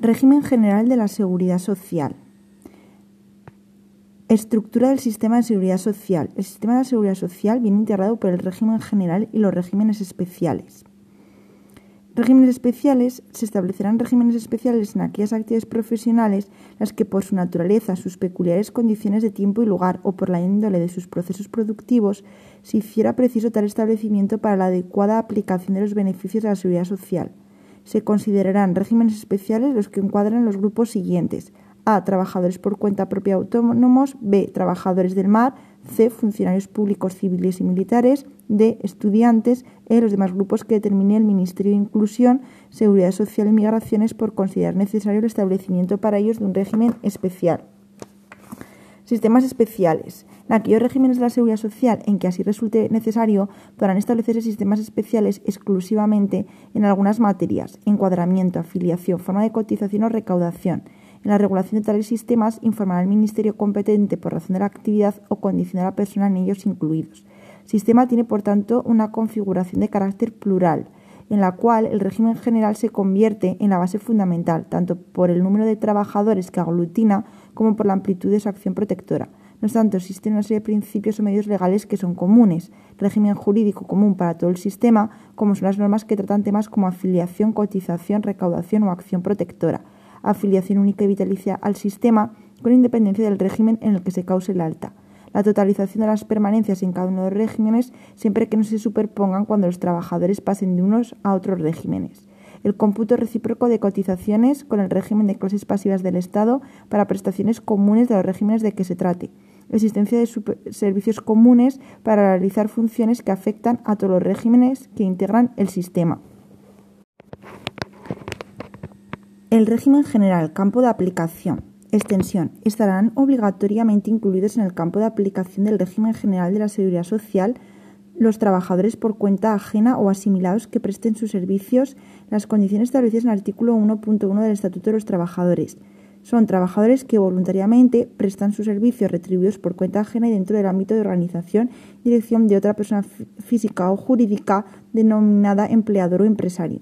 Régimen general de la seguridad social. Estructura del sistema de seguridad social. El sistema de seguridad social viene integrado por el régimen general y los regímenes especiales. Regímenes especiales se establecerán regímenes especiales en aquellas actividades profesionales las que por su naturaleza, sus peculiares condiciones de tiempo y lugar o por la índole de sus procesos productivos se hiciera preciso tal establecimiento para la adecuada aplicación de los beneficios de la seguridad social. Se considerarán regímenes especiales los que encuadran los grupos siguientes: A. Trabajadores por cuenta propia autónomos, B. Trabajadores del mar, C. Funcionarios públicos civiles y militares, D. Estudiantes, E. Los demás grupos que determine el Ministerio de Inclusión, Seguridad Social y Migraciones por considerar necesario el establecimiento para ellos de un régimen especial. Sistemas especiales. En aquellos regímenes de la seguridad social en que así resulte necesario, podrán establecerse sistemas especiales exclusivamente en algunas materias, encuadramiento, afiliación, forma de cotización o recaudación. En la regulación de tales sistemas informará el Ministerio competente por razón de la actividad o condición de la persona en ellos incluidos. El sistema tiene, por tanto, una configuración de carácter plural, en la cual el régimen general se convierte en la base fundamental, tanto por el número de trabajadores que aglutina como por la amplitud de su acción protectora. No obstante, existen una serie de principios o medios legales que son comunes, régimen jurídico común para todo el sistema, como son las normas que tratan temas como afiliación, cotización, recaudación o acción protectora afiliación única y vitalicia al sistema con independencia del régimen en el que se cause el alta. La totalización de las permanencias en cada uno de los regímenes siempre que no se superpongan cuando los trabajadores pasen de unos a otros regímenes. El cómputo recíproco de cotizaciones con el régimen de clases pasivas del Estado para prestaciones comunes de los regímenes de que se trate. Existencia de servicios comunes para realizar funciones que afectan a todos los regímenes que integran el sistema. El régimen general, campo de aplicación. Extensión. Estarán obligatoriamente incluidos en el campo de aplicación del régimen general de la seguridad social los trabajadores por cuenta ajena o asimilados que presten sus servicios las condiciones establecidas en el artículo 1.1 del Estatuto de los Trabajadores. Son trabajadores que voluntariamente prestan sus servicios retribuidos por cuenta ajena y dentro del ámbito de organización y dirección de otra persona física o jurídica denominada empleador o empresario.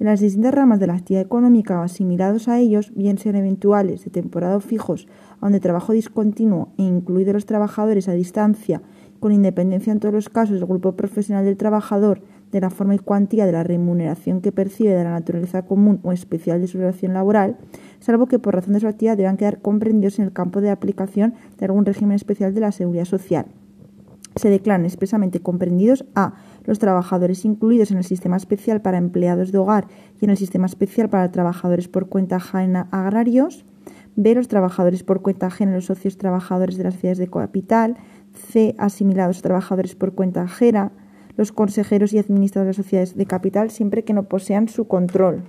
En las distintas ramas de la actividad económica o asimilados a ellos, bien sean eventuales, de temporada o fijos, aun de trabajo discontinuo e incluidos los trabajadores a distancia, con independencia en todos los casos del grupo profesional del trabajador, de la forma y cuantía de la remuneración que percibe de la naturaleza común o especial de su relación laboral, salvo que por razón de su actividad deban quedar comprendidos en el campo de aplicación de algún régimen especial de la seguridad social se declaran expresamente comprendidos a los trabajadores incluidos en el sistema especial para empleados de hogar y en el sistema especial para trabajadores por cuenta ajena agrarios, b los trabajadores por cuenta ajena los socios trabajadores de las ciudades de capital, c asimilados trabajadores por cuenta ajena, los consejeros y administradores de las sociedades de capital siempre que no posean su control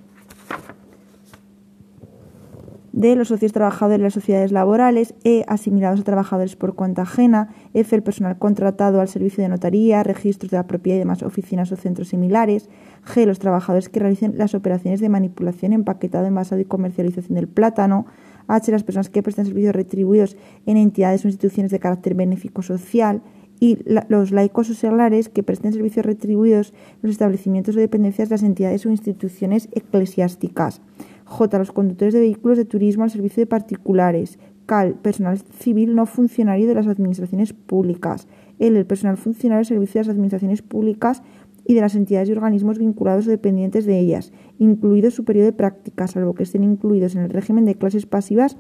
de los socios trabajadores de las sociedades laborales, E, asimilados a trabajadores por cuenta ajena, F, el personal contratado al servicio de notaría, registros de la propiedad y demás oficinas o centros similares, G, los trabajadores que realicen las operaciones de manipulación, empaquetado, envasado y comercialización del plátano, H, las personas que prestan servicios retribuidos en entidades o instituciones de carácter benéfico social, y los laicos o seglares que presten servicios retribuidos en los establecimientos o dependencias de las entidades o instituciones eclesiásticas. J. Los conductores de vehículos de turismo al servicio de particulares. CAL. Personal civil no funcionario de las administraciones públicas. L. El personal funcionario al servicio de las administraciones públicas y de las entidades y organismos vinculados o dependientes de ellas, incluido su periodo de práctica, salvo que estén incluidos en el régimen de clases pasivas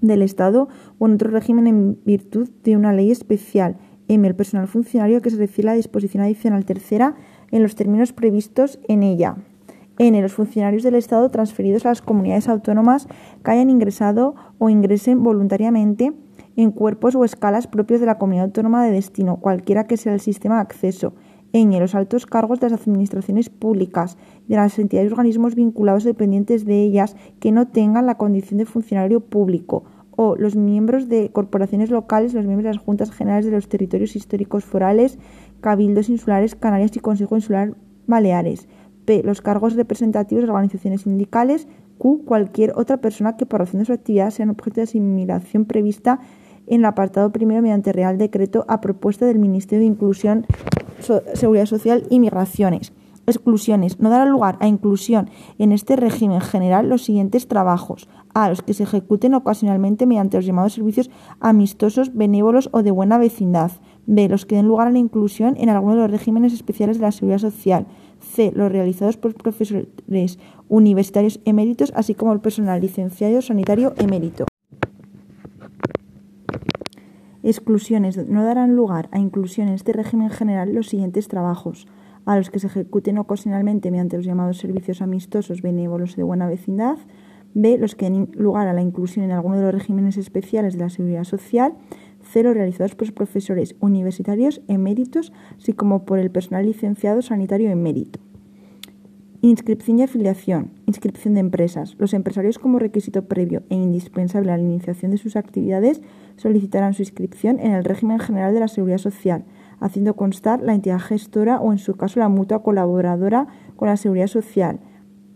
del Estado o en otro régimen en virtud de una ley especial. M. El personal funcionario que se refiere a la disposición adicional tercera en los términos previstos en ella. N. Los funcionarios del Estado transferidos a las comunidades autónomas que hayan ingresado o ingresen voluntariamente en cuerpos o escalas propios de la comunidad autónoma de destino, cualquiera que sea el sistema de acceso. N. Los altos cargos de las administraciones públicas y de las entidades y organismos vinculados dependientes de ellas que no tengan la condición de funcionario público. O. Los miembros de corporaciones locales, los miembros de las juntas generales de los territorios históricos forales, cabildos insulares, Canarias y Consejo Insular Baleares. P. Los cargos representativos de organizaciones sindicales. Q. Cualquier otra persona que por razón de su actividad sea objeto de asimilación prevista en el apartado primero mediante Real Decreto a propuesta del Ministerio de Inclusión, Seguridad Social y Migraciones. Exclusiones. No dará lugar a inclusión en este régimen general los siguientes trabajos. A. Los que se ejecuten ocasionalmente mediante los llamados servicios amistosos, benévolos o de buena vecindad. B. Los que den lugar a la inclusión en alguno de los regímenes especiales de la seguridad social. C. Los realizados por profesores universitarios eméritos, así como el personal licenciado sanitario emérito. Exclusiones. No darán lugar a inclusión en este régimen general los siguientes trabajos a los que se ejecuten ocasionalmente mediante los llamados servicios amistosos, benévolos de buena vecindad. B. Los que den lugar a la inclusión en alguno de los regímenes especiales de la seguridad social. C. Los realizados por profesores universitarios eméritos, así como por el personal licenciado sanitario emérito. Inscripción y afiliación. Inscripción de empresas. Los empresarios como requisito previo e indispensable a la iniciación de sus actividades solicitarán su inscripción en el régimen general de la seguridad social, haciendo constar la entidad gestora o en su caso la mutua colaboradora con la seguridad social,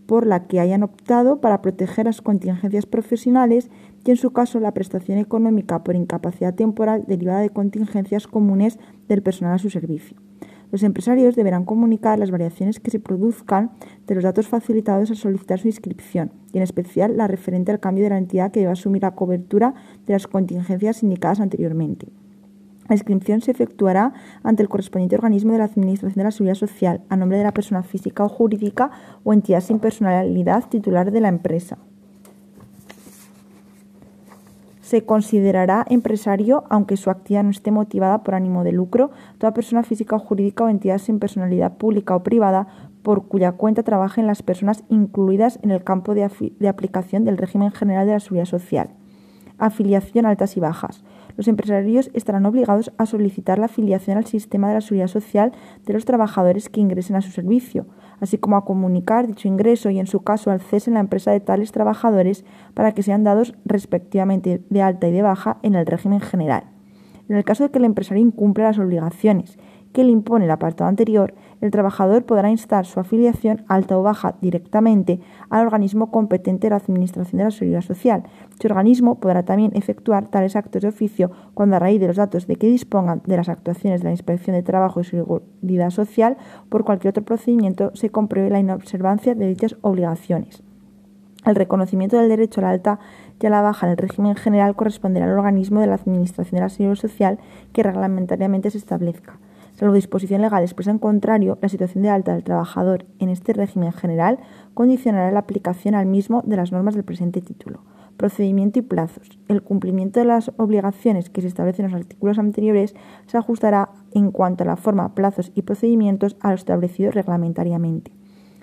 por la que hayan optado para proteger las contingencias profesionales y en su caso la prestación económica por incapacidad temporal derivada de contingencias comunes del personal a su servicio. Los empresarios deberán comunicar las variaciones que se produzcan de los datos facilitados al solicitar su inscripción, y en especial la referente al cambio de la entidad que debe asumir la cobertura de las contingencias indicadas anteriormente. La inscripción se efectuará ante el correspondiente organismo de la Administración de la Seguridad Social, a nombre de la persona física o jurídica o entidad sin personalidad titular de la empresa se considerará empresario aunque su actividad no esté motivada por ánimo de lucro, toda persona física o jurídica o entidad sin personalidad pública o privada por cuya cuenta trabajen las personas incluidas en el campo de, aplicación del régimen general de la seguridad social. Afiliación altas y bajas. Los empresarios estarán obligados a solicitar la afiliación al sistema de la seguridad social de los trabajadores que ingresen a su servicio así como a comunicar dicho ingreso y, en su caso, al cese en la empresa de tales trabajadores para que sean dados respectivamente de alta y de baja en el régimen general. En el caso de que el empresario incumpla las obligaciones que le impone el apartado anterior, el trabajador podrá instar su afiliación alta o baja directamente al organismo competente de la Administración de la Seguridad Social. Este organismo podrá también efectuar tales actos de oficio cuando a raíz de los datos de que dispongan de las actuaciones de la Inspección de Trabajo y Seguridad Social por cualquier otro procedimiento se compruebe la inobservancia de dichas obligaciones. El reconocimiento del derecho a la alta y a la baja en el régimen general corresponderá al organismo de la Administración de la Seguridad Social que reglamentariamente se establezca. Salvo disposición legal expresa en contrario, la situación de alta del trabajador en este régimen general condicionará la aplicación al mismo de las normas del presente título. Procedimiento y plazos. El cumplimiento de las obligaciones que se establecen en los artículos anteriores se ajustará en cuanto a la forma, plazos y procedimientos a lo establecido reglamentariamente.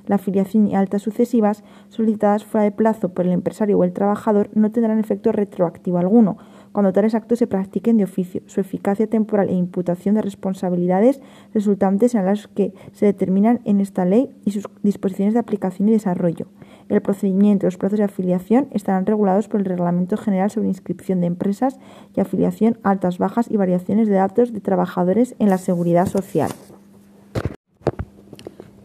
La afiliación y altas sucesivas solicitadas fuera de plazo por el empresario o el trabajador no tendrán efecto retroactivo alguno, cuando tales actos se practiquen de oficio. Su eficacia temporal e imputación de responsabilidades resultantes en las que se determinan en esta ley y sus disposiciones de aplicación y desarrollo. El procedimiento y los plazos de afiliación estarán regulados por el Reglamento General sobre Inscripción de Empresas y Afiliación, altas, bajas y variaciones de datos de trabajadores en la seguridad social.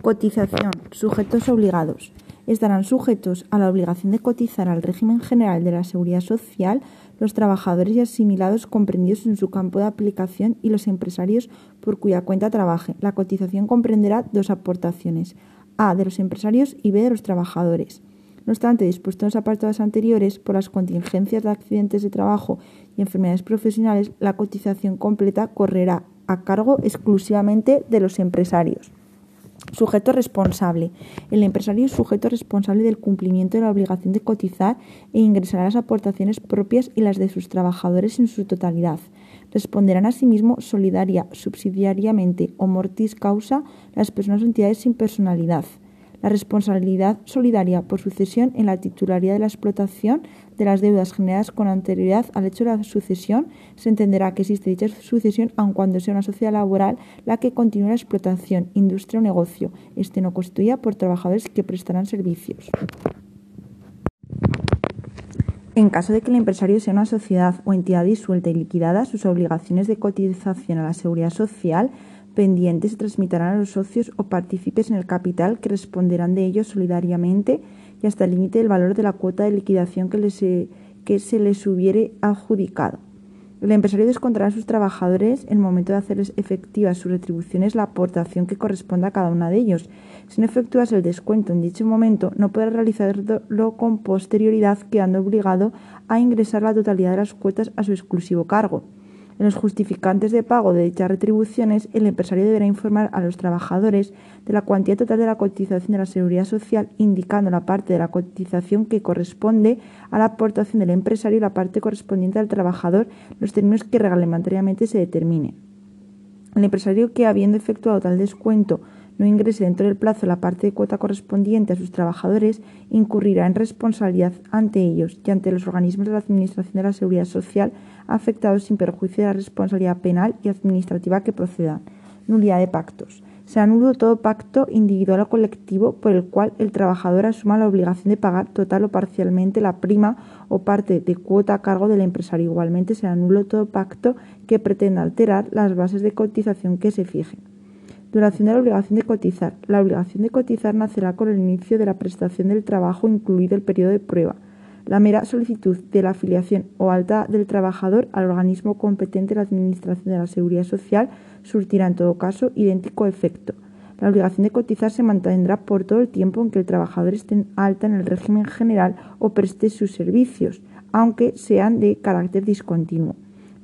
Cotización. Sujetos obligados. Estarán sujetos a la obligación de cotizar al régimen general de la seguridad social los trabajadores y asimilados comprendidos en su campo de aplicación y los empresarios por cuya cuenta trabaje. La cotización comprenderá dos aportaciones, A de los empresarios y B de los trabajadores. No obstante, dispuestos en los apartados anteriores, por las contingencias de accidentes de trabajo y enfermedades profesionales, la cotización completa correrá a cargo exclusivamente de los empresarios. Sujeto responsable. El empresario es sujeto responsable del cumplimiento de la obligación de cotizar e ingresará las aportaciones propias y las de sus trabajadores en su totalidad. Responderán asimismo solidaria, subsidiariamente o mortis causa las personas o entidades sin personalidad la responsabilidad solidaria por sucesión en la titularidad de la explotación de las deudas generadas con anterioridad al hecho de la sucesión, se entenderá que existe dicha sucesión aun cuando sea una sociedad laboral la que continúe la explotación, industria o negocio, este no constituida por trabajadores que prestarán servicios. En caso de que el empresario sea una sociedad o entidad disuelta y liquidada, sus obligaciones de cotización a la seguridad social pendientes se transmitirán a los socios o partícipes en el capital que responderán de ellos solidariamente y hasta el límite del valor de la cuota de liquidación que, les, que se les hubiere adjudicado. El empresario descontará a sus trabajadores en el momento de hacer efectivas sus retribuciones la aportación que corresponda a cada una de ellos. Si no efectúas el descuento en dicho momento, no podrá realizarlo con posterioridad, quedando obligado a ingresar la totalidad de las cuotas a su exclusivo cargo. En los justificantes de pago de dichas retribuciones, el empresario deberá informar a los trabajadores de la cuantía total de la cotización de la seguridad social, indicando la parte de la cotización que corresponde a la aportación del empresario y la parte correspondiente al trabajador, los términos que reglamentariamente se determinen. El empresario que, habiendo efectuado tal descuento, no ingrese dentro del plazo la parte de cuota correspondiente a sus trabajadores, incurrirá en responsabilidad ante ellos y ante los organismos de la Administración de la Seguridad Social afectados sin perjuicio de la responsabilidad penal y administrativa que procedan. Nulidad de pactos. Se anula todo pacto individual o colectivo por el cual el trabajador asuma la obligación de pagar total o parcialmente la prima o parte de cuota a cargo del empresario. Igualmente se anula todo pacto que pretenda alterar las bases de cotización que se fijen. Duración de la obligación de cotizar. La obligación de cotizar nacerá con el inicio de la prestación del trabajo, incluido el periodo de prueba. La mera solicitud de la afiliación o alta del trabajador al organismo competente de la Administración de la Seguridad Social surtirá en todo caso idéntico efecto. La obligación de cotizar se mantendrá por todo el tiempo en que el trabajador esté en alta en el régimen general o preste sus servicios, aunque sean de carácter discontinuo.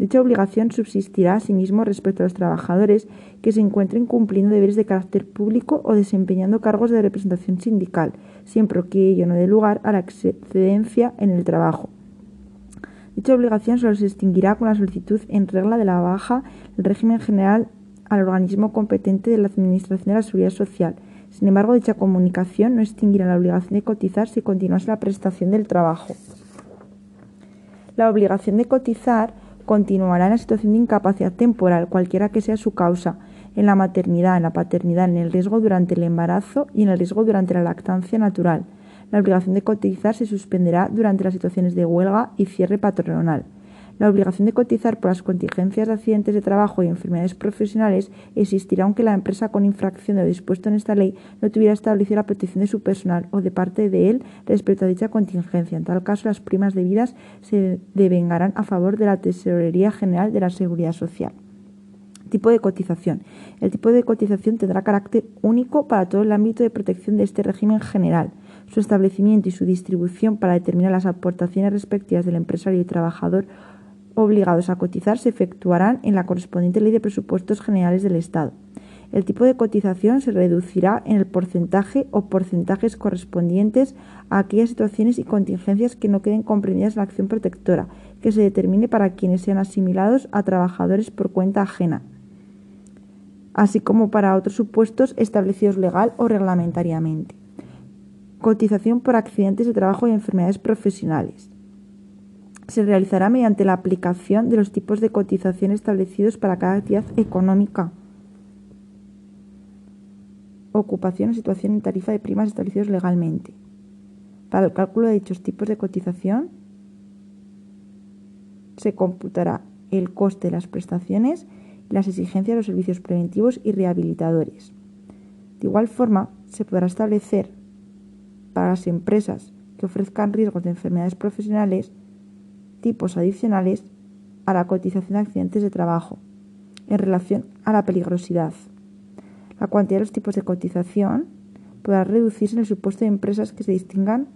Dicha obligación subsistirá asimismo respecto a los trabajadores que se encuentren cumpliendo deberes de carácter público o desempeñando cargos de representación sindical, siempre que ello no dé lugar a la excedencia en el trabajo. Dicha obligación solo se extinguirá con la solicitud en regla de la baja del régimen general al organismo competente de la Administración de la Seguridad Social. Sin embargo, dicha comunicación no extinguirá la obligación de cotizar si continuase la prestación del trabajo. La obligación de cotizar continuará en la situación de incapacidad temporal, cualquiera que sea su causa, en la maternidad, en la paternidad, en el riesgo durante el embarazo y en el riesgo durante la lactancia natural. La obligación de cotizar se suspenderá durante las situaciones de huelga y cierre patronal. La obligación de cotizar por las contingencias de accidentes de trabajo y enfermedades profesionales existirá aunque la empresa con infracción de lo dispuesto en esta ley no tuviera establecido la protección de su personal o de parte de él respecto a dicha contingencia. En tal caso, las primas debidas se devengarán a favor de la Tesorería General de la Seguridad Social. Tipo de cotización. El tipo de cotización tendrá carácter único para todo el ámbito de protección de este régimen general. Su establecimiento y su distribución para determinar las aportaciones respectivas del empresario y trabajador obligados a cotizar se efectuarán en la correspondiente Ley de Presupuestos Generales del Estado. El tipo de cotización se reducirá en el porcentaje o porcentajes correspondientes a aquellas situaciones y contingencias que no queden comprendidas en la acción protectora, que se determine para quienes sean asimilados a trabajadores por cuenta ajena, así como para otros supuestos establecidos legal o reglamentariamente. Cotización por accidentes de trabajo y enfermedades profesionales se realizará mediante la aplicación de los tipos de cotización establecidos para cada actividad económica, ocupación o situación en tarifa de primas establecidos legalmente. Para el cálculo de dichos tipos de cotización se computará el coste de las prestaciones y las exigencias de los servicios preventivos y rehabilitadores. De igual forma, se podrá establecer para las empresas que ofrezcan riesgos de enfermedades profesionales tipos adicionales a la cotización de accidentes de trabajo en relación a la peligrosidad. La cuantía de los tipos de cotización podrá reducirse en el supuesto de empresas que se distingan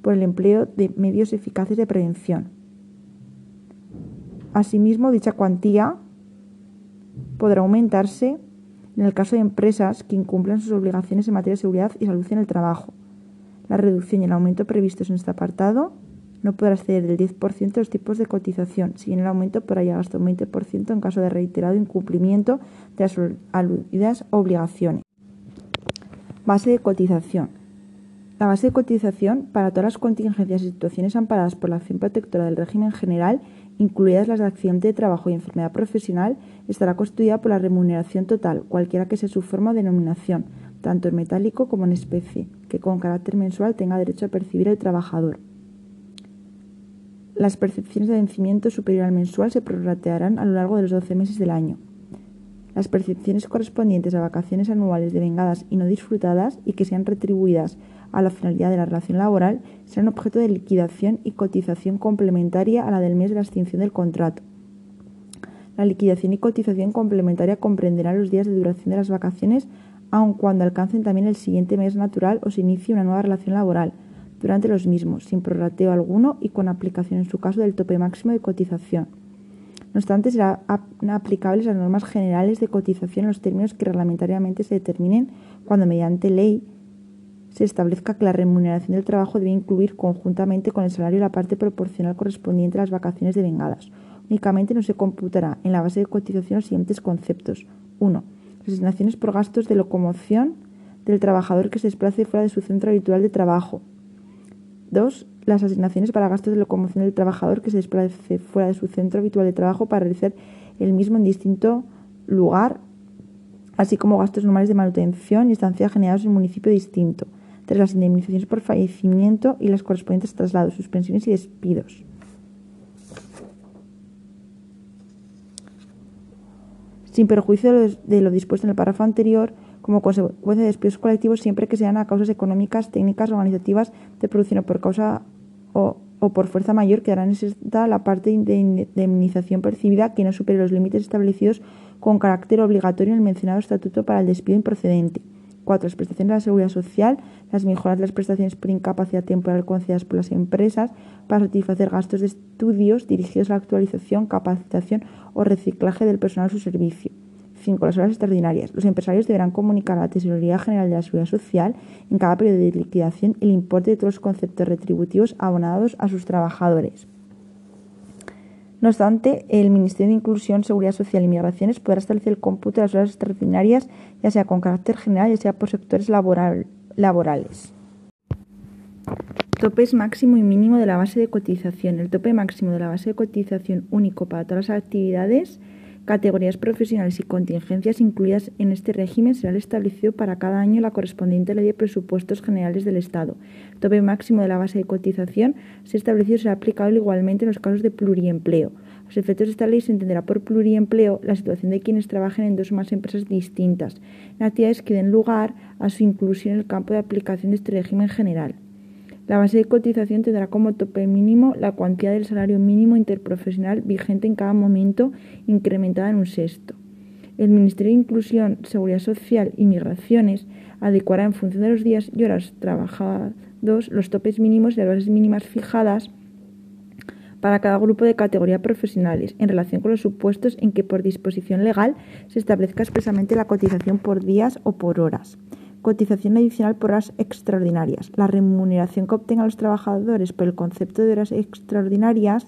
por el empleo de medios eficaces de prevención. Asimismo, dicha cuantía podrá aumentarse en el caso de empresas que incumplan sus obligaciones en materia de seguridad y salud en el trabajo. La reducción y el aumento previstos en este apartado no podrá exceder del 10% de los tipos de cotización, si en el aumento podrá llegar hasta un 20% en caso de reiterado incumplimiento de las aludidas obligaciones. Base de cotización. La base de cotización para todas las contingencias y situaciones amparadas por la acción protectora del régimen general, incluidas las de accidente de trabajo y enfermedad profesional, estará constituida por la remuneración total, cualquiera que sea su forma o denominación, tanto en metálico como en especie, que con carácter mensual tenga derecho a percibir el trabajador. Las percepciones de vencimiento superior al mensual se prorratearán a lo largo de los 12 meses del año. Las percepciones correspondientes a vacaciones anuales devengadas y no disfrutadas y que sean retribuidas a la finalidad de la relación laboral serán objeto de liquidación y cotización complementaria a la del mes de la extinción del contrato. La liquidación y cotización complementaria comprenderá los días de duración de las vacaciones, aun cuando alcancen también el siguiente mes natural o se inicie una nueva relación laboral durante los mismos, sin prorrateo alguno y con aplicación en su caso del tope máximo de cotización. No obstante, serán aplicables las normas generales de cotización en los términos que reglamentariamente se determinen cuando mediante ley se establezca que la remuneración del trabajo debe incluir conjuntamente con el salario la parte proporcional correspondiente a las vacaciones devengadas. Únicamente no se computará en la base de cotización los siguientes conceptos. 1. Asignaciones por gastos de locomoción del trabajador que se desplace fuera de su centro habitual de trabajo. 2. Las asignaciones para gastos de locomoción del trabajador que se desplace fuera de su centro habitual de trabajo para realizar el mismo en distinto lugar, así como gastos normales de manutención y estancia generados en un municipio distinto tras las indemnizaciones por fallecimiento y las correspondientes traslados, suspensiones y despidos. Sin perjuicio de lo dispuesto en el párrafo anterior, como consecuencia de despidos colectivos siempre que sean a causas económicas, técnicas, organizativas de producción o por causa o, por fuerza mayor, quedará necesitada la parte de indemnización percibida que no supere los límites establecidos con carácter obligatorio en el mencionado estatuto para el despido improcedente. 4. Las prestaciones de la seguridad social, las mejoras de las prestaciones por incapacidad temporal concedidas por las empresas para satisfacer gastos de estudios dirigidos a la actualización, capacitación o reciclaje del personal a su servicio. 5. Las horas extraordinarias. Los empresarios deberán comunicar a la Tesorería General de la Seguridad Social en cada periodo de liquidación el importe de todos los conceptos retributivos abonados a sus trabajadores. No obstante, el Ministerio de Inclusión, Seguridad Social y Migraciones podrá establecer el cómputo de las horas extraordinarias, ya sea con carácter general, ya sea por sectores laborales. Topes máximo y mínimo de la base de cotización. El tope máximo de la base de cotización único para todas las actividades categorías profesionales y contingencias incluidas en este régimen será establecido para cada año la correspondiente ley de presupuestos generales del Estado. El tope máximo de la base de cotización, si establecido, será aplicable igualmente en los casos de pluriempleo. A los efectos de esta ley se entenderá por pluriempleo la situación de quienes trabajen en dos o más empresas distintas, en actividades que den lugar a su inclusión en el campo de aplicación de este régimen general. La base de cotización tendrá como tope mínimo la cuantía del salario mínimo interprofesional vigente en cada momento, incrementada en un sexto. El Ministerio de Inclusión, Seguridad Social y Migraciones adecuará en función de los días y horas trabajados los topes mínimos y las bases mínimas fijadas para cada grupo de categoría profesionales, en relación con los supuestos en que por disposición legal se establezca expresamente la cotización por días o por horas. Cotización adicional por horas extraordinarias. La remuneración que obtengan los trabajadores por el concepto de horas extraordinarias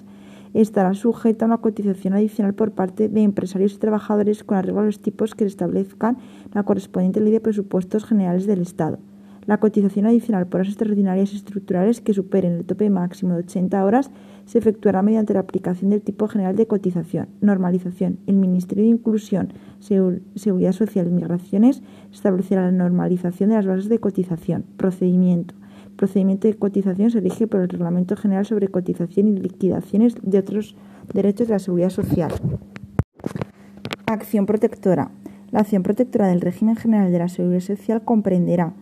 estará sujeta a una cotización adicional por parte de empresarios y trabajadores con arreglo a los tipos que establezcan la correspondiente ley de presupuestos generales del Estado. La cotización adicional por horas extraordinarias estructurales que superen el tope máximo de 80 horas se efectuará mediante la aplicación del tipo general de cotización. Normalización. El Ministerio de Inclusión, Seguridad Social y Migraciones establecerá la normalización de las bases de cotización. Procedimiento. El procedimiento de cotización se rige por el Reglamento General sobre Cotización y Liquidaciones de otros derechos de la seguridad social. Acción protectora. La acción protectora del régimen general de la seguridad social comprenderá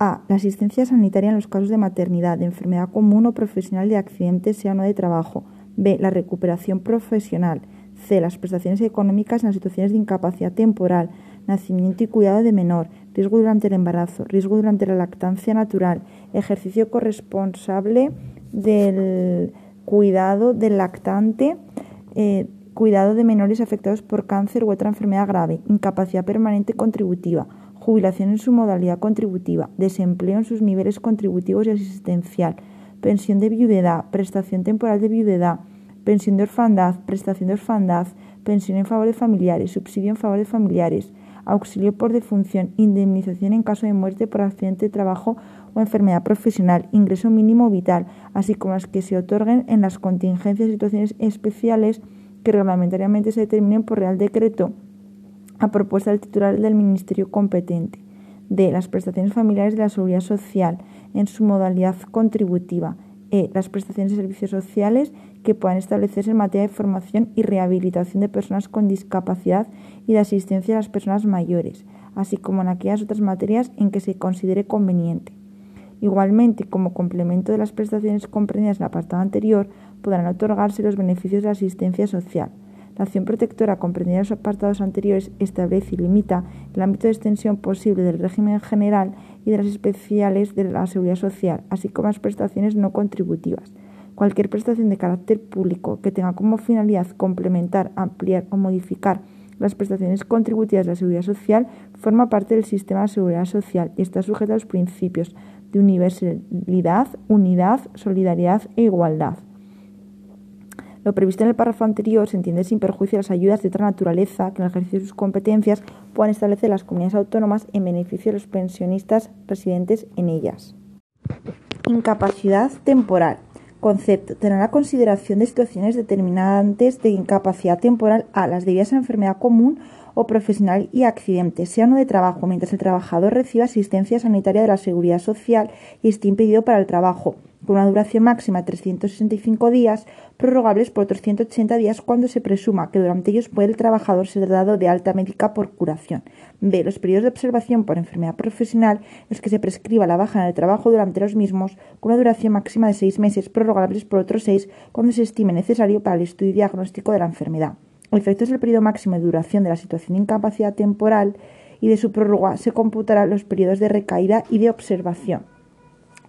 a. La asistencia sanitaria en los casos de maternidad, de enfermedad común o profesional de accidente, sea o no de trabajo. B. La recuperación profesional. C. Las prestaciones económicas en las situaciones de incapacidad temporal, nacimiento y cuidado de menor, riesgo durante el embarazo, riesgo durante la lactancia natural, ejercicio corresponsable del cuidado del lactante, eh, cuidado de menores afectados por cáncer u otra enfermedad grave, incapacidad permanente contributiva jubilación en su modalidad contributiva, desempleo en sus niveles contributivos y asistencial, pensión de viudedad, prestación temporal de viudedad, pensión de orfandad, prestación de orfandad, pensión en favor de familiares, subsidio en favor de familiares, auxilio por defunción, indemnización en caso de muerte por accidente de trabajo o enfermedad profesional, ingreso mínimo vital, así como las que se otorguen en las contingencias y situaciones especiales que reglamentariamente se determinen por Real Decreto a propuesta del titular del Ministerio competente. D. Las prestaciones familiares de la seguridad social en su modalidad contributiva. E. Las prestaciones de servicios sociales que puedan establecerse en materia de formación y rehabilitación de personas con discapacidad y de asistencia a las personas mayores, así como en aquellas otras materias en que se considere conveniente. Igualmente, como complemento de las prestaciones comprendidas en el apartado anterior, podrán otorgarse los beneficios de asistencia social. La acción protectora comprendida en los apartados anteriores establece y limita el ámbito de extensión posible del régimen general y de las especiales de la seguridad social, así como las prestaciones no contributivas. Cualquier prestación de carácter público que tenga como finalidad complementar, ampliar o modificar las prestaciones contributivas de la seguridad social forma parte del sistema de seguridad social y está sujeta a los principios de universalidad, unidad, solidaridad e igualdad. Lo previsto en el párrafo anterior se entiende sin perjuicio de las ayudas de otra naturaleza que en el ejercicio de sus competencias puedan establecer las comunidades autónomas en beneficio de los pensionistas residentes en ellas. Incapacidad temporal. Concepto. Tener la consideración de situaciones determinantes de incapacidad temporal a las debidas a enfermedad común o profesional y accidente, sea no de trabajo, mientras el trabajador reciba asistencia sanitaria de la seguridad social y esté impedido para el trabajo con una duración máxima de 365 días, prorrogables por otros 180 días cuando se presuma que durante ellos puede el trabajador ser dado de alta médica por curación. B. Los periodos de observación por enfermedad profesional los que se prescriba la baja en el trabajo durante los mismos, con una duración máxima de seis meses, prorrogables por otros seis cuando se estime necesario para el estudio y diagnóstico de la enfermedad. El efectos del periodo máximo de duración de la situación de incapacidad temporal y de su prórroga se computarán los periodos de recaída y de observación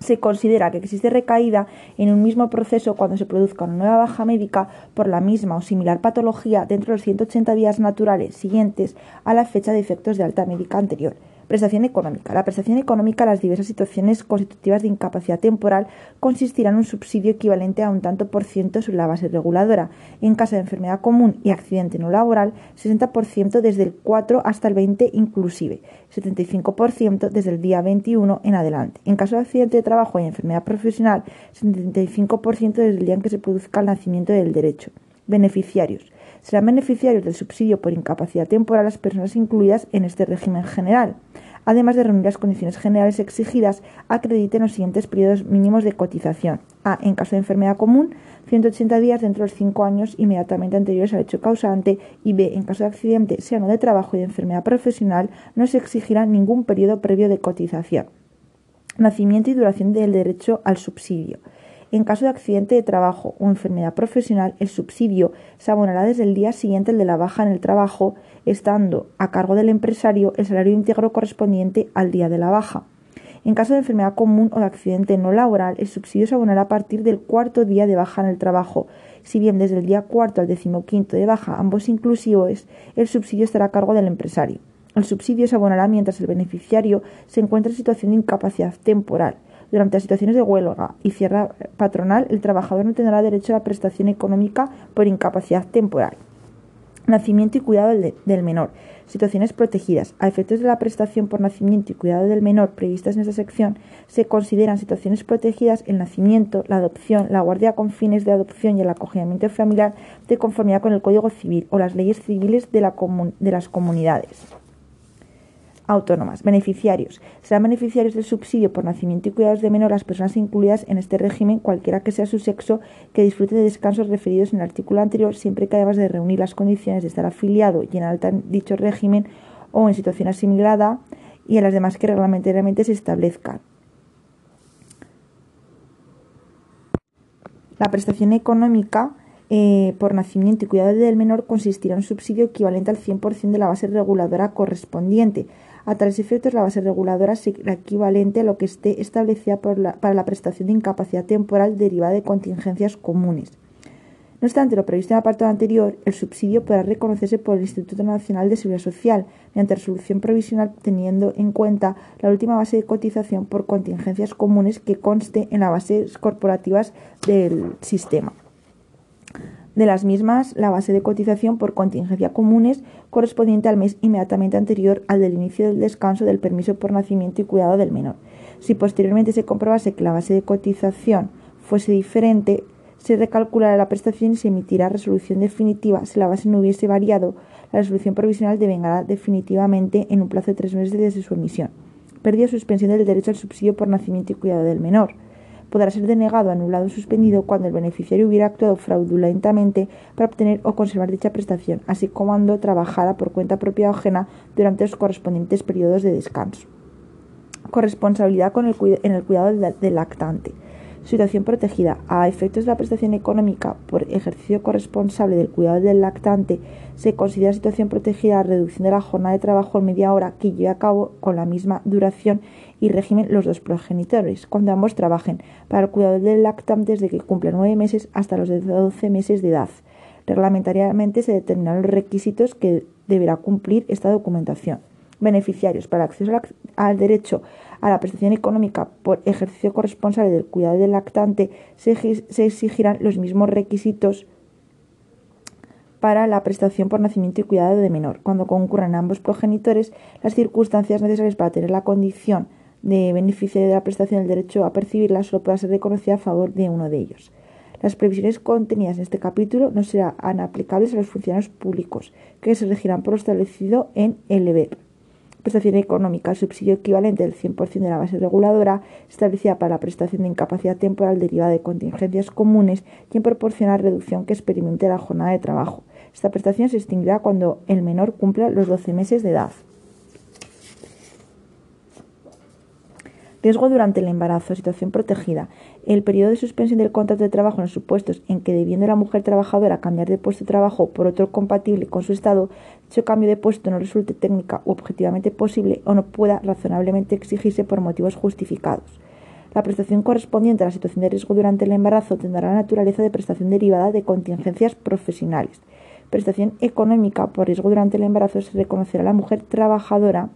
se considera que existe recaída en un mismo proceso cuando se produzca una nueva baja médica por la misma o similar patología dentro de los 180 días naturales siguientes a la fecha de efectos de alta médica anterior. Prestación económica. La prestación económica a las diversas situaciones constitutivas de incapacidad temporal consistirá en un subsidio equivalente a un tanto por ciento sobre la base reguladora. En caso de enfermedad común y accidente no laboral, 60% desde el 4 hasta el 20 inclusive, 75% desde el día 21 en adelante. En caso de accidente de trabajo y enfermedad profesional, 75% desde el día en que se produzca el nacimiento del derecho. Beneficiarios. Serán beneficiarios del subsidio por incapacidad temporal las personas incluidas en este régimen general. Además de reunir las condiciones generales exigidas, acrediten los siguientes periodos mínimos de cotización. A. En caso de enfermedad común, 180 días dentro de los 5 años inmediatamente anteriores al hecho causante. Y B. En caso de accidente, sea no de trabajo y de enfermedad profesional, no se exigirá ningún periodo previo de cotización. Nacimiento y duración del derecho al subsidio. En caso de accidente de trabajo o enfermedad profesional, el subsidio se abonará desde el día siguiente al de la baja en el trabajo, estando a cargo del empresario el salario íntegro correspondiente al día de la baja. En caso de enfermedad común o de accidente no laboral, el subsidio se abonará a partir del cuarto día de baja en el trabajo. Si bien desde el día cuarto al decimoquinto de baja, ambos inclusivos, el subsidio estará a cargo del empresario. El subsidio se abonará mientras el beneficiario se encuentra en situación de incapacidad temporal. Durante las situaciones de huelga y cierre patronal, el trabajador no tendrá derecho a la prestación económica por incapacidad temporal. Nacimiento y cuidado del menor. Situaciones protegidas. A efectos de la prestación por nacimiento y cuidado del menor previstas en esta sección, se consideran situaciones protegidas el nacimiento, la adopción, la guardia con fines de adopción y el acogimiento familiar de conformidad con el Código Civil o las leyes civiles de, de las comunidades autónomas. Beneficiarios. Serán beneficiarios del subsidio por nacimiento y cuidados de menor las personas incluidas en este régimen, cualquiera que sea su sexo, que disfruten de descansos referidos en el artículo anterior, siempre que además de reunir las condiciones de estar afiliado y en alta dicho régimen o en situación asimilada y en las demás que reglamentariamente se establezcan. La prestación económica eh, por nacimiento y cuidado del menor consistirá en un subsidio equivalente al 100% de la base reguladora correspondiente, a tales efectos, la base reguladora será equivalente a lo que esté establecida para la prestación de incapacidad temporal derivada de contingencias comunes. No obstante lo previsto en el apartado anterior, el subsidio podrá reconocerse por el Instituto Nacional de Seguridad Social mediante resolución provisional teniendo en cuenta la última base de cotización por contingencias comunes que conste en las bases corporativas del sistema de las mismas la base de cotización por contingencia comunes correspondiente al mes inmediatamente anterior al del inicio del descanso del permiso por nacimiento y cuidado del menor. Si posteriormente se comprobase que la base de cotización fuese diferente, se recalculará la prestación y se emitirá resolución definitiva. Si la base no hubiese variado, la resolución provisional devengará definitivamente en un plazo de tres meses desde su emisión. Pérdida suspensión del derecho al subsidio por nacimiento y cuidado del menor podrá ser denegado, anulado o suspendido cuando el beneficiario hubiera actuado fraudulentamente para obtener o conservar dicha prestación, así como cuando trabajara por cuenta propia o ajena durante los correspondientes periodos de descanso. Corresponsabilidad con el en el cuidado del lactante. Situación protegida. A efectos de la prestación económica por ejercicio corresponsable del cuidado del lactante, se considera situación protegida la reducción de la jornada de trabajo en media hora que lleve a cabo con la misma duración y régimen los dos progenitores, cuando ambos trabajen, para el cuidado del lactante desde que cumple nueve meses hasta los de 12 meses de edad. Reglamentariamente se determinan los requisitos que deberá cumplir esta documentación. Beneficiarios. Para acceso al derecho a la prestación económica por ejercicio corresponsable del cuidado del lactante se, exigirán los mismos requisitos para la prestación por nacimiento y cuidado de menor, cuando concurran ambos progenitores las circunstancias necesarias para tener la condición de beneficiario de la prestación del derecho a percibirla solo pueda ser reconocida a favor de uno de ellos. Las previsiones contenidas en este capítulo no serán aplicables a los funcionarios públicos, que se regirán por lo establecido en el EBEP prestación económica, subsidio equivalente del 100% de la base reguladora, establecida para la prestación de incapacidad temporal derivada de contingencias comunes, quien proporciona la reducción que experimente la jornada de trabajo. Esta prestación se extinguirá cuando el menor cumpla los 12 meses de edad. Riesgo durante el embarazo, situación protegida. El periodo de suspensión del contrato de trabajo en los supuestos en que, debiendo la mujer trabajadora cambiar de puesto de trabajo por otro compatible con su estado, dicho cambio de puesto no resulte técnica u objetivamente posible o no pueda razonablemente exigirse por motivos justificados. La prestación correspondiente a la situación de riesgo durante el embarazo tendrá la naturaleza de prestación derivada de contingencias profesionales. Prestación económica por riesgo durante el embarazo se reconocerá a la mujer trabajadora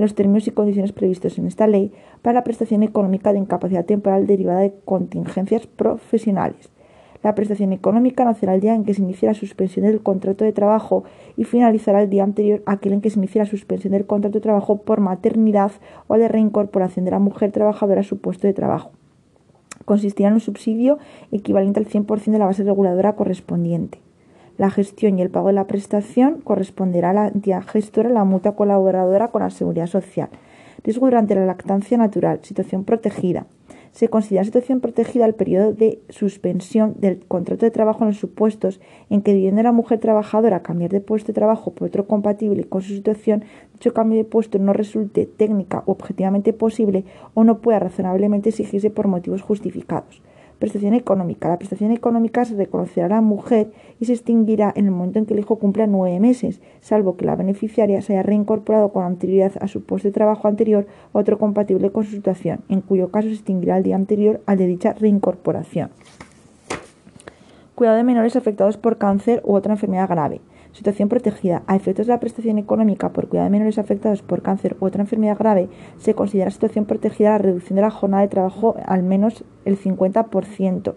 en los términos y condiciones previstos en esta ley para la prestación económica de incapacidad temporal derivada de contingencias profesionales. La prestación económica nacerá el día en que se inicie la suspensión del contrato de trabajo y finalizará el día anterior a aquel en que se inicie la suspensión del contrato de trabajo por maternidad o de reincorporación de la mujer trabajadora a su puesto de trabajo. Consistirá en un subsidio equivalente al 100% de la base reguladora correspondiente. La gestión y el pago de la prestación corresponderá a la entidad gestora, la mutua colaboradora con la seguridad social. Riesgo durante la lactancia natural, situación protegida. Se considera situación protegida el periodo de suspensión del contrato de trabajo en los supuestos en que, debiendo la mujer trabajadora cambiar de puesto de trabajo por otro compatible con su situación, dicho cambio de puesto no resulte técnica o objetivamente posible o no pueda razonablemente exigirse por motivos justificados. Prestación económica. La prestación económica se reconocerá a la mujer y se extinguirá en el momento en que el hijo cumpla nueve meses, salvo que la beneficiaria se haya reincorporado con anterioridad a su puesto de trabajo anterior otro compatible con su situación, en cuyo caso se extinguirá el día anterior al de dicha reincorporación. Cuidado de menores afectados por cáncer u otra enfermedad grave. Situación protegida. A efectos de la prestación económica por cuidado de menores afectados por cáncer u otra enfermedad grave, se considera situación protegida la reducción de la jornada de trabajo al menos el 50%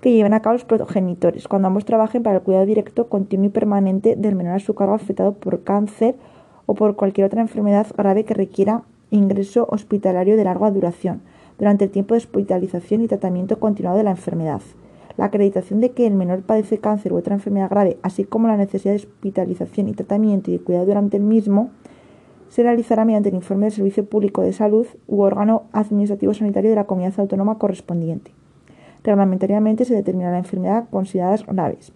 que lleven a cabo los progenitores, cuando ambos trabajen para el cuidado directo, continuo y permanente del menor a su cargo afectado por cáncer o por cualquier otra enfermedad grave que requiera ingreso hospitalario de larga duración, durante el tiempo de hospitalización y tratamiento continuado de la enfermedad la acreditación de que el menor padece cáncer u otra enfermedad grave, así como la necesidad de hospitalización y tratamiento y de cuidado durante el mismo, se realizará mediante el informe del Servicio Público de Salud u órgano administrativo sanitario de la comunidad autónoma correspondiente. Reglamentariamente se determina la enfermedad consideradas graves,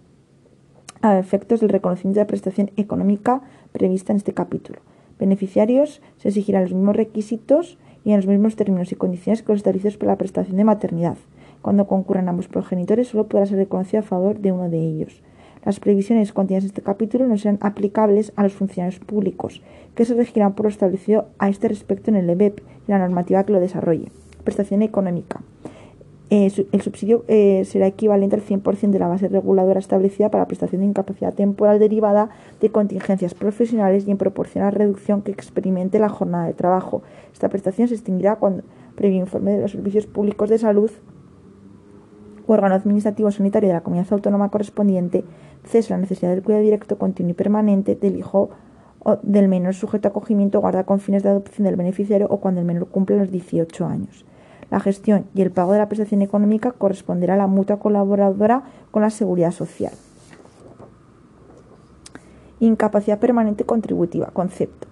a efectos del reconocimiento de la prestación económica prevista en este capítulo. Beneficiarios se exigirán los mismos requisitos y en los mismos términos y condiciones que los establecidos para la prestación de maternidad. Cuando concurran ambos progenitores, solo podrá ser reconocido a favor de uno de ellos. Las previsiones contenidas en este capítulo no serán aplicables a los funcionarios públicos, que se regirán por lo establecido a este respecto en el EBEP y la normativa que lo desarrolle. Prestación económica. Eh, el subsidio eh, será equivalente al 100% de la base reguladora establecida para la prestación de incapacidad temporal derivada de contingencias profesionales y en proporción a la reducción que experimente la jornada de trabajo. Esta prestación se extinguirá cuando, previo informe de los servicios públicos de salud, órgano administrativo sanitario de la comunidad autónoma correspondiente cesa la necesidad del cuidado directo, continuo y permanente del hijo o del menor sujeto a acogimiento guarda con fines de adopción del beneficiario o cuando el menor cumple los 18 años. La gestión y el pago de la prestación económica corresponderá a la mutua colaboradora con la seguridad social. Incapacidad permanente contributiva. Concepto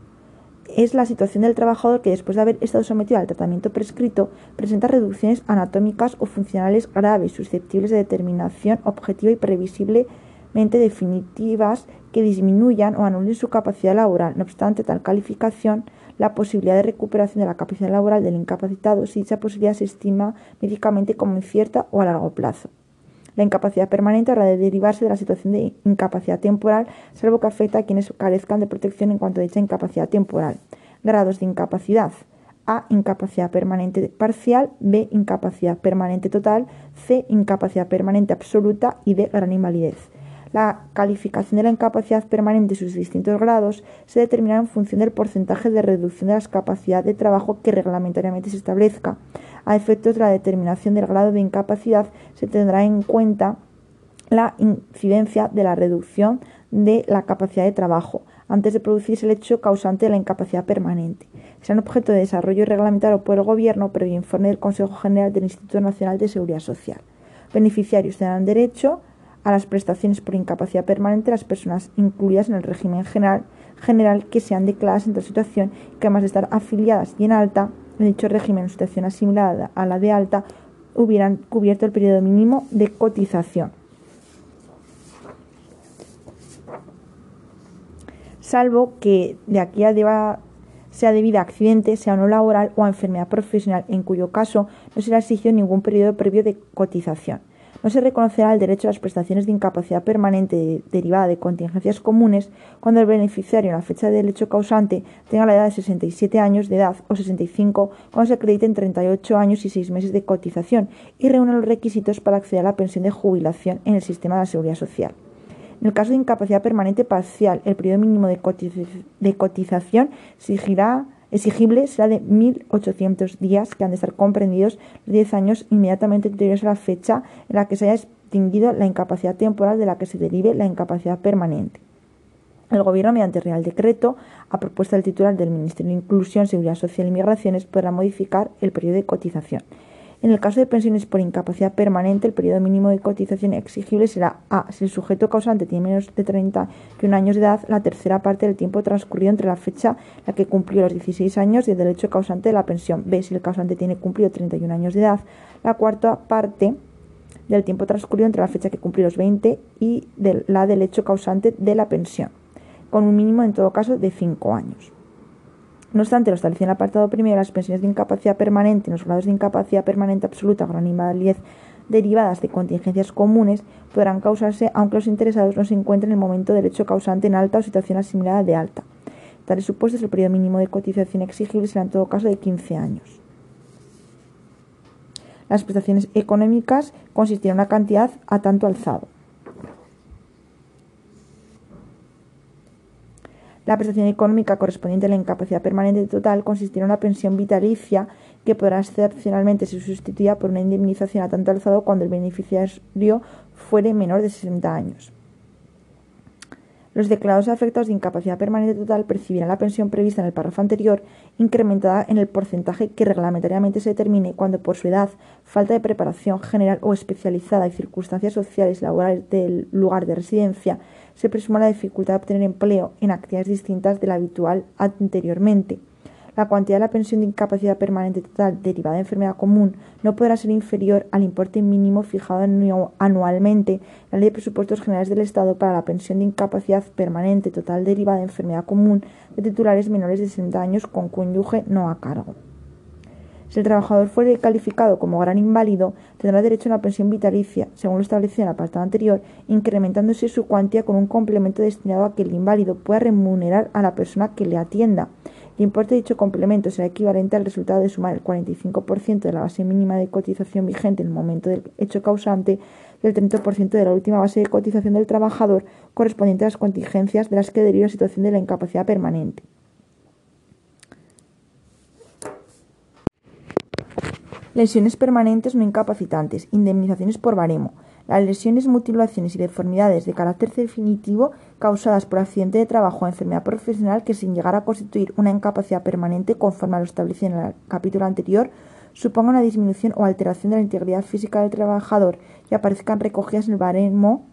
es la situación del trabajador que después de haber estado sometido al tratamiento prescrito presenta reducciones anatómicas o funcionales graves susceptibles de determinación objetiva y previsible definitivas que disminuyan o anulen su capacidad laboral. No obstante, tal calificación la posibilidad de recuperación de la capacidad laboral del incapacitado si dicha posibilidad se estima médicamente como incierta o a largo plazo. La incapacidad permanente habrá de derivarse de la situación de incapacidad temporal, salvo que afecte a quienes carezcan de protección en cuanto a dicha incapacidad temporal. Grados de incapacidad. A. Incapacidad permanente parcial. B. Incapacidad permanente total. C. Incapacidad permanente absoluta. Y D. Gran invalidez. La calificación de la incapacidad permanente y sus distintos grados se determina en función del porcentaje de reducción de las capacidades de trabajo que reglamentariamente se establezca. A efectos de la determinación del grado de incapacidad se tendrá en cuenta la incidencia de la reducción de la capacidad de trabajo antes de producirse el hecho causante de la incapacidad permanente. Serán objeto de desarrollo reglamentario por el Gobierno previo informe del Consejo General del Instituto Nacional de Seguridad Social. Beneficiarios tendrán derecho a las prestaciones por incapacidad permanente las personas incluidas en el régimen general, general que sean declaradas en tal situación que además de estar afiliadas y en alta, en dicho régimen en situación asimilada a la de alta, hubieran cubierto el periodo mínimo de cotización. Salvo que de aquí a sea debido a accidente, sea no laboral o a enfermedad profesional, en cuyo caso no será exigido ningún periodo previo de cotización no se reconocerá el derecho a las prestaciones de incapacidad permanente derivada de contingencias comunes cuando el beneficiario en la fecha del hecho causante tenga la edad de 67 años de edad o 65 cuando se acrediten 38 años y 6 meses de cotización y reúna los requisitos para acceder a la pensión de jubilación en el sistema de la seguridad social. En el caso de incapacidad permanente parcial, el periodo mínimo de, cotización exigirá exigible será de 1.800 días que han de estar comprendidos los 10 años inmediatamente anteriores a la fecha en la que se haya extinguido la incapacidad temporal de la que se derive la incapacidad permanente. El Gobierno, mediante Real Decreto, a propuesta del titular del Ministerio de Inclusión, Seguridad Social y Migraciones, podrá modificar el periodo de cotización. En el caso de pensiones por incapacidad permanente, el periodo mínimo de cotización exigible será A. Si el sujeto causante tiene menos de 31 años de edad, la tercera parte del tiempo transcurrido entre la fecha en la que cumplió los 16 años y el derecho causante de la pensión. B. Si el causante tiene cumplido 31 años de edad, la cuarta parte del tiempo transcurrido entre la fecha que cumplió los 20 y la del hecho causante de la pensión, con un mínimo en todo caso de 5 años. No obstante, lo establecido en el apartado primero, las pensiones de incapacidad permanente los grados de incapacidad permanente absoluta gran invalidez derivadas de contingencias comunes podrán causarse aunque los interesados no se encuentren en el momento del hecho causante en alta o situación asimilada de alta. Tales supuestos, el periodo mínimo de cotización exigible será en todo caso de 15 años. Las prestaciones económicas consistirán en una cantidad a tanto alzado. La prestación económica correspondiente a la incapacidad permanente total consistirá en una pensión vitalicia que podrá excepcionalmente ser sustituida por una indemnización a tanto alzado cuando el beneficiario fuere menor de 60 años. Los declarados afectados de incapacidad permanente total percibirán la pensión prevista en el párrafo anterior, incrementada en el porcentaje que reglamentariamente se determine cuando por su edad, falta de preparación general o especializada y circunstancias sociales laborales del lugar de residencia se presuma la dificultad de obtener empleo en actividades distintas de la habitual anteriormente. La cuantía de la pensión de incapacidad permanente total derivada de enfermedad común no podrá ser inferior al importe mínimo fijado anualmente en la Ley de Presupuestos Generales del Estado para la pensión de incapacidad permanente total derivada de enfermedad común de titulares menores de 60 años con cónyuge no a cargo. Si el trabajador fuere calificado como gran inválido, tendrá derecho a una pensión vitalicia, según lo establecido en el apartado anterior, incrementándose su cuantía con un complemento destinado a que el inválido pueda remunerar a la persona que le atienda. El importe de dicho complemento será equivalente al resultado de sumar el 45% de la base mínima de cotización vigente en el momento del hecho causante del 30% de la última base de cotización del trabajador correspondiente a las contingencias de las que deriva la situación de la incapacidad permanente. Lesiones permanentes no incapacitantes. Indemnizaciones por baremo. Las lesiones, mutilaciones y deformidades de carácter definitivo causadas por accidente de trabajo o enfermedad profesional que sin llegar a constituir una incapacidad permanente conforme a lo establecido en el capítulo anterior supongan una disminución o alteración de la integridad física del trabajador y aparezcan recogidas en el baremo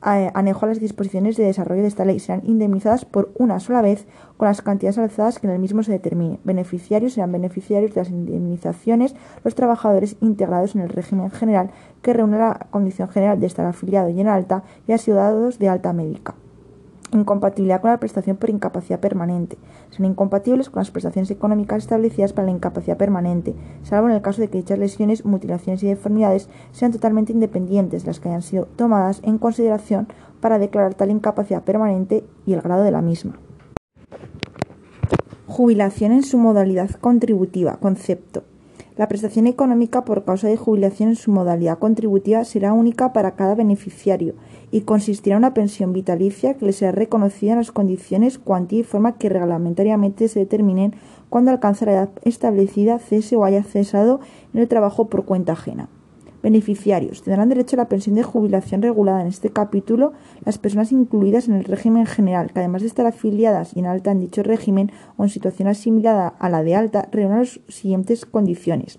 anejo a las disposiciones de desarrollo de esta ley serán indemnizadas por una sola vez con las cantidades alzadas que en el mismo se determine. Beneficiarios serán beneficiarios de las indemnizaciones los trabajadores integrados en el régimen general que reúne la condición general de estar afiliado y en alta y dados de alta médica. Incompatibilidad con la prestación por incapacidad permanente. Son incompatibles con las prestaciones económicas establecidas para la incapacidad permanente, salvo en el caso de que dichas lesiones, mutilaciones y deformidades sean totalmente independientes de las que hayan sido tomadas en consideración para declarar tal incapacidad permanente y el grado de la misma. Jubilación en su modalidad contributiva. Concepto. La prestación económica por causa de jubilación en su modalidad contributiva será única para cada beneficiario y consistirá en una pensión vitalicia que le será reconocida en las condiciones, cuantía y forma que reglamentariamente se determinen cuando alcance la edad establecida, cese o haya cesado en el trabajo por cuenta ajena. Beneficiarios. Tendrán derecho a la pensión de jubilación regulada en este capítulo las personas incluidas en el régimen general, que además de estar afiliadas y en alta en dicho régimen o en situación asimilada a la de alta, reúnan las siguientes condiciones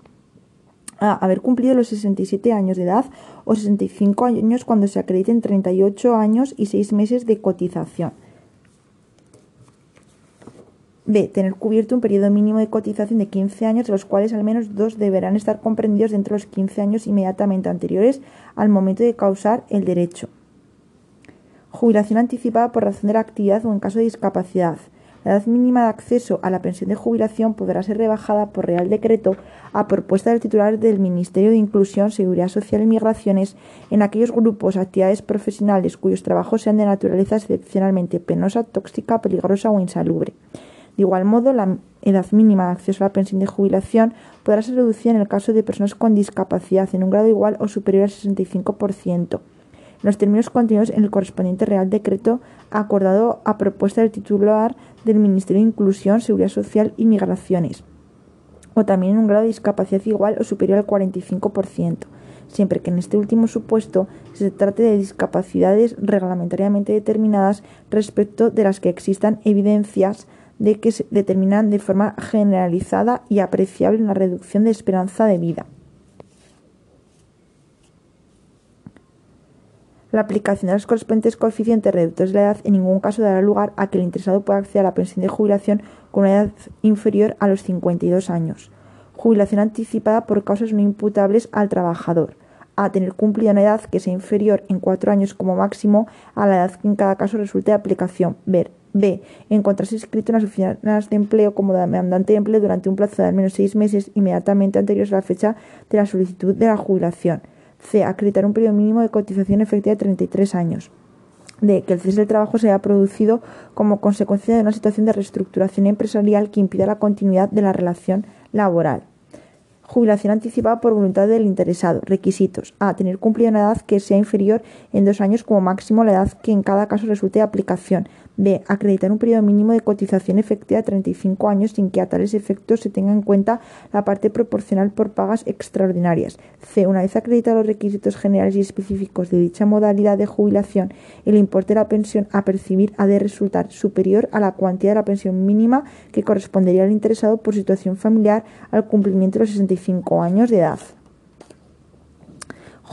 a haber cumplido los 67 años de edad o 65 años cuando se acrediten 38 años y 6 meses de cotización. B. Tener cubierto un periodo mínimo de cotización de 15 años, de los cuales al menos dos deberán estar comprendidos dentro de los 15 años inmediatamente anteriores al momento de causar el derecho. Jubilación anticipada por razón de la actividad o en caso de discapacidad. La edad mínima de acceso a la pensión de jubilación podrá ser rebajada por Real Decreto a propuesta del titular del Ministerio de Inclusión, Seguridad Social y Migraciones en aquellos grupos, actividades profesionales cuyos trabajos sean de naturaleza excepcionalmente penosa, tóxica, peligrosa o insalubre. De igual modo, la edad mínima de acceso a la pensión de jubilación podrá ser reducida en el caso de personas con discapacidad en un grado igual o superior al 65% los términos contenidos en el correspondiente Real Decreto acordado a propuesta del titular del Ministerio de Inclusión, Seguridad Social y Migraciones, o también en un grado de discapacidad igual o superior al 45%, siempre que en este último supuesto se trate de discapacidades reglamentariamente determinadas respecto de las que existan evidencias de que se determinan de forma generalizada y apreciable una reducción de esperanza de vida. La aplicación de los correspondientes coeficientes reductores de la edad en ningún caso dará lugar a que el interesado pueda acceder a la pensión de jubilación con una edad inferior a los 52 años. Jubilación anticipada por causas no imputables al trabajador. A tener cumplida una edad que sea inferior en cuatro años como máximo a la edad que en cada caso resulte de aplicación. Ver. B. Encontrarse inscrito en las oficinas de empleo como demandante de empleo durante un plazo de al menos seis meses inmediatamente anteriores a la fecha de la solicitud de la jubilación. C. Acreditar un periodo mínimo de cotización efectiva de 33 años. D. Que el cese del trabajo se haya producido como consecuencia de una situación de reestructuración empresarial que impida la continuidad de la relación laboral. Jubilación anticipada por voluntad del interesado. Requisitos. A. Tener cumplida una edad que sea inferior en dos años como máximo la edad que en cada caso resulte de aplicación. B. Acreditar un periodo mínimo de cotización efectiva de 35 años sin que a tales efectos se tenga en cuenta la parte proporcional por pagas extraordinarias. C. Una vez acreditados los requisitos generales y específicos de dicha modalidad de jubilación, el importe de la pensión a percibir ha de resultar superior a la cuantía de la pensión mínima que correspondería al interesado por situación familiar al cumplimiento de los 65 años de edad.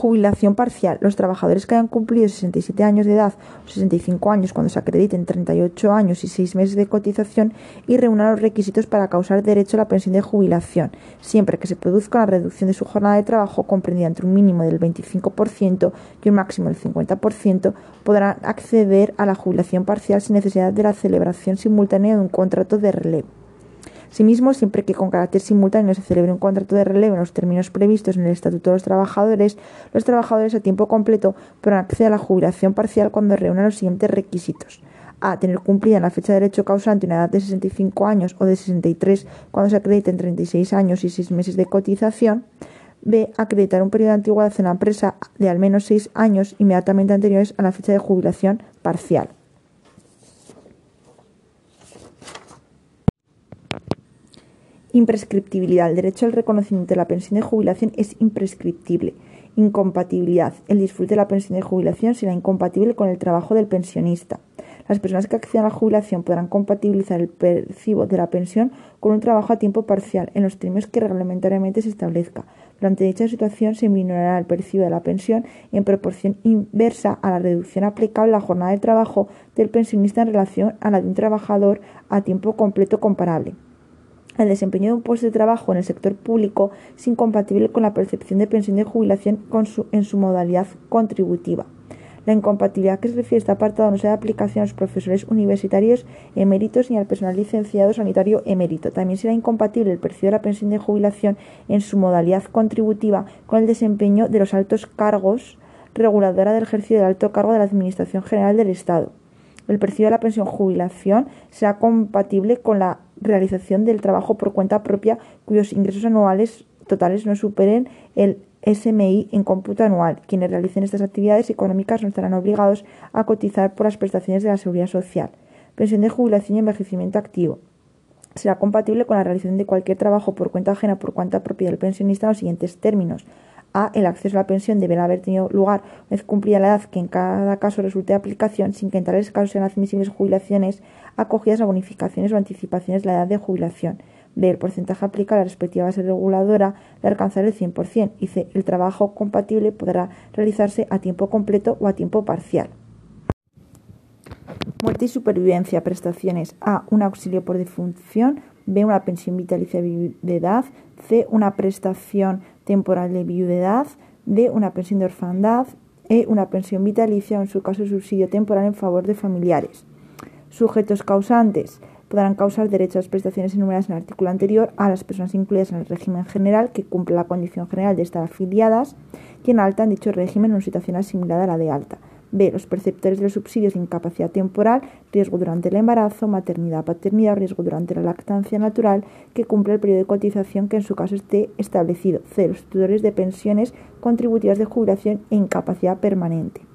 Jubilación parcial. Los trabajadores que hayan cumplido 67 años de edad o 65 años cuando se acrediten 38 años y 6 meses de cotización y reúnan los requisitos para causar derecho a la pensión de jubilación, siempre que se produzca una reducción de su jornada de trabajo comprendida entre un mínimo del 25% y un máximo del 50%, podrán acceder a la jubilación parcial sin necesidad de la celebración simultánea de un contrato de relevo. Asimismo, siempre que con carácter simultáneo se celebre un contrato de relevo en los términos previstos en el Estatuto de los Trabajadores, los trabajadores a tiempo completo podrán acceder a la jubilación parcial cuando reúnan los siguientes requisitos. A. Tener cumplida en la fecha de derecho causante una edad de 65 años o de 63 cuando se acrediten 36 años y 6 meses de cotización. B. Acreditar un periodo de antigüedad en la empresa de al menos 6 años inmediatamente anteriores a la fecha de jubilación parcial. Imprescriptibilidad. El derecho al reconocimiento de la pensión de jubilación es imprescriptible. Incompatibilidad. El disfrute de la pensión de jubilación será incompatible con el trabajo del pensionista. Las personas que accedan a la jubilación podrán compatibilizar el percibo de la pensión con un trabajo a tiempo parcial en los términos que reglamentariamente se establezca. Durante dicha situación se minorar el percibo de la pensión en proporción inversa a la reducción aplicable a la jornada de trabajo del pensionista en relación a la de un trabajador a tiempo completo comparable. El desempeño de un puesto de trabajo en el sector público es incompatible con la percepción de pensión de jubilación en su modalidad contributiva. La incompatibilidad que se refiere a este apartado no se da aplicación a los profesores universitarios eméritos ni al personal licenciado sanitario emérito. También será incompatible el percibo de la pensión de jubilación en su modalidad contributiva con el desempeño de los altos cargos reguladora del ejercicio del alto cargo de la Administración General del Estado. El percibo de la pensión jubilación será compatible con la realización del trabajo por cuenta propia cuyos ingresos anuales totales no superen el SMI en cómputo anual. Quienes realicen estas actividades económicas no estarán obligados a cotizar por las prestaciones de la seguridad social. Pensión de jubilación y envejecimiento activo. Será compatible con la realización de cualquier trabajo por cuenta ajena por cuenta propia del pensionista en los siguientes términos. A. El acceso a la pensión deberá haber tenido lugar una vez cumplida la edad que en cada caso resulte de aplicación, sin que en tales casos sean admisibles jubilaciones acogidas a bonificaciones o anticipaciones de la edad de jubilación. B. El porcentaje aplicable a la respectiva base reguladora de alcanzar el 100%. Y C. El trabajo compatible podrá realizarse a tiempo completo o a tiempo parcial. Muerte y supervivencia. Prestaciones. A. Un auxilio por defunción. B. Una pensión vitalicia de edad. C. Una prestación temporal de viudedad. D. Una pensión de orfandad. E. Una pensión vitalicia o en su caso subsidio temporal en favor de familiares. Sujetos causantes podrán causar derecho a las prestaciones enumeradas en el artículo anterior a las personas incluidas en el régimen general que cumplen la condición general de estar afiliadas y en alta en dicho régimen en una situación asimilada a la de alta. B. Los perceptores de los subsidios de incapacidad temporal, riesgo durante el embarazo, maternidad, paternidad riesgo durante la lactancia natural que cumple el periodo de cotización que en su caso esté establecido. C. Los tutores de pensiones contributivas de jubilación e incapacidad permanente.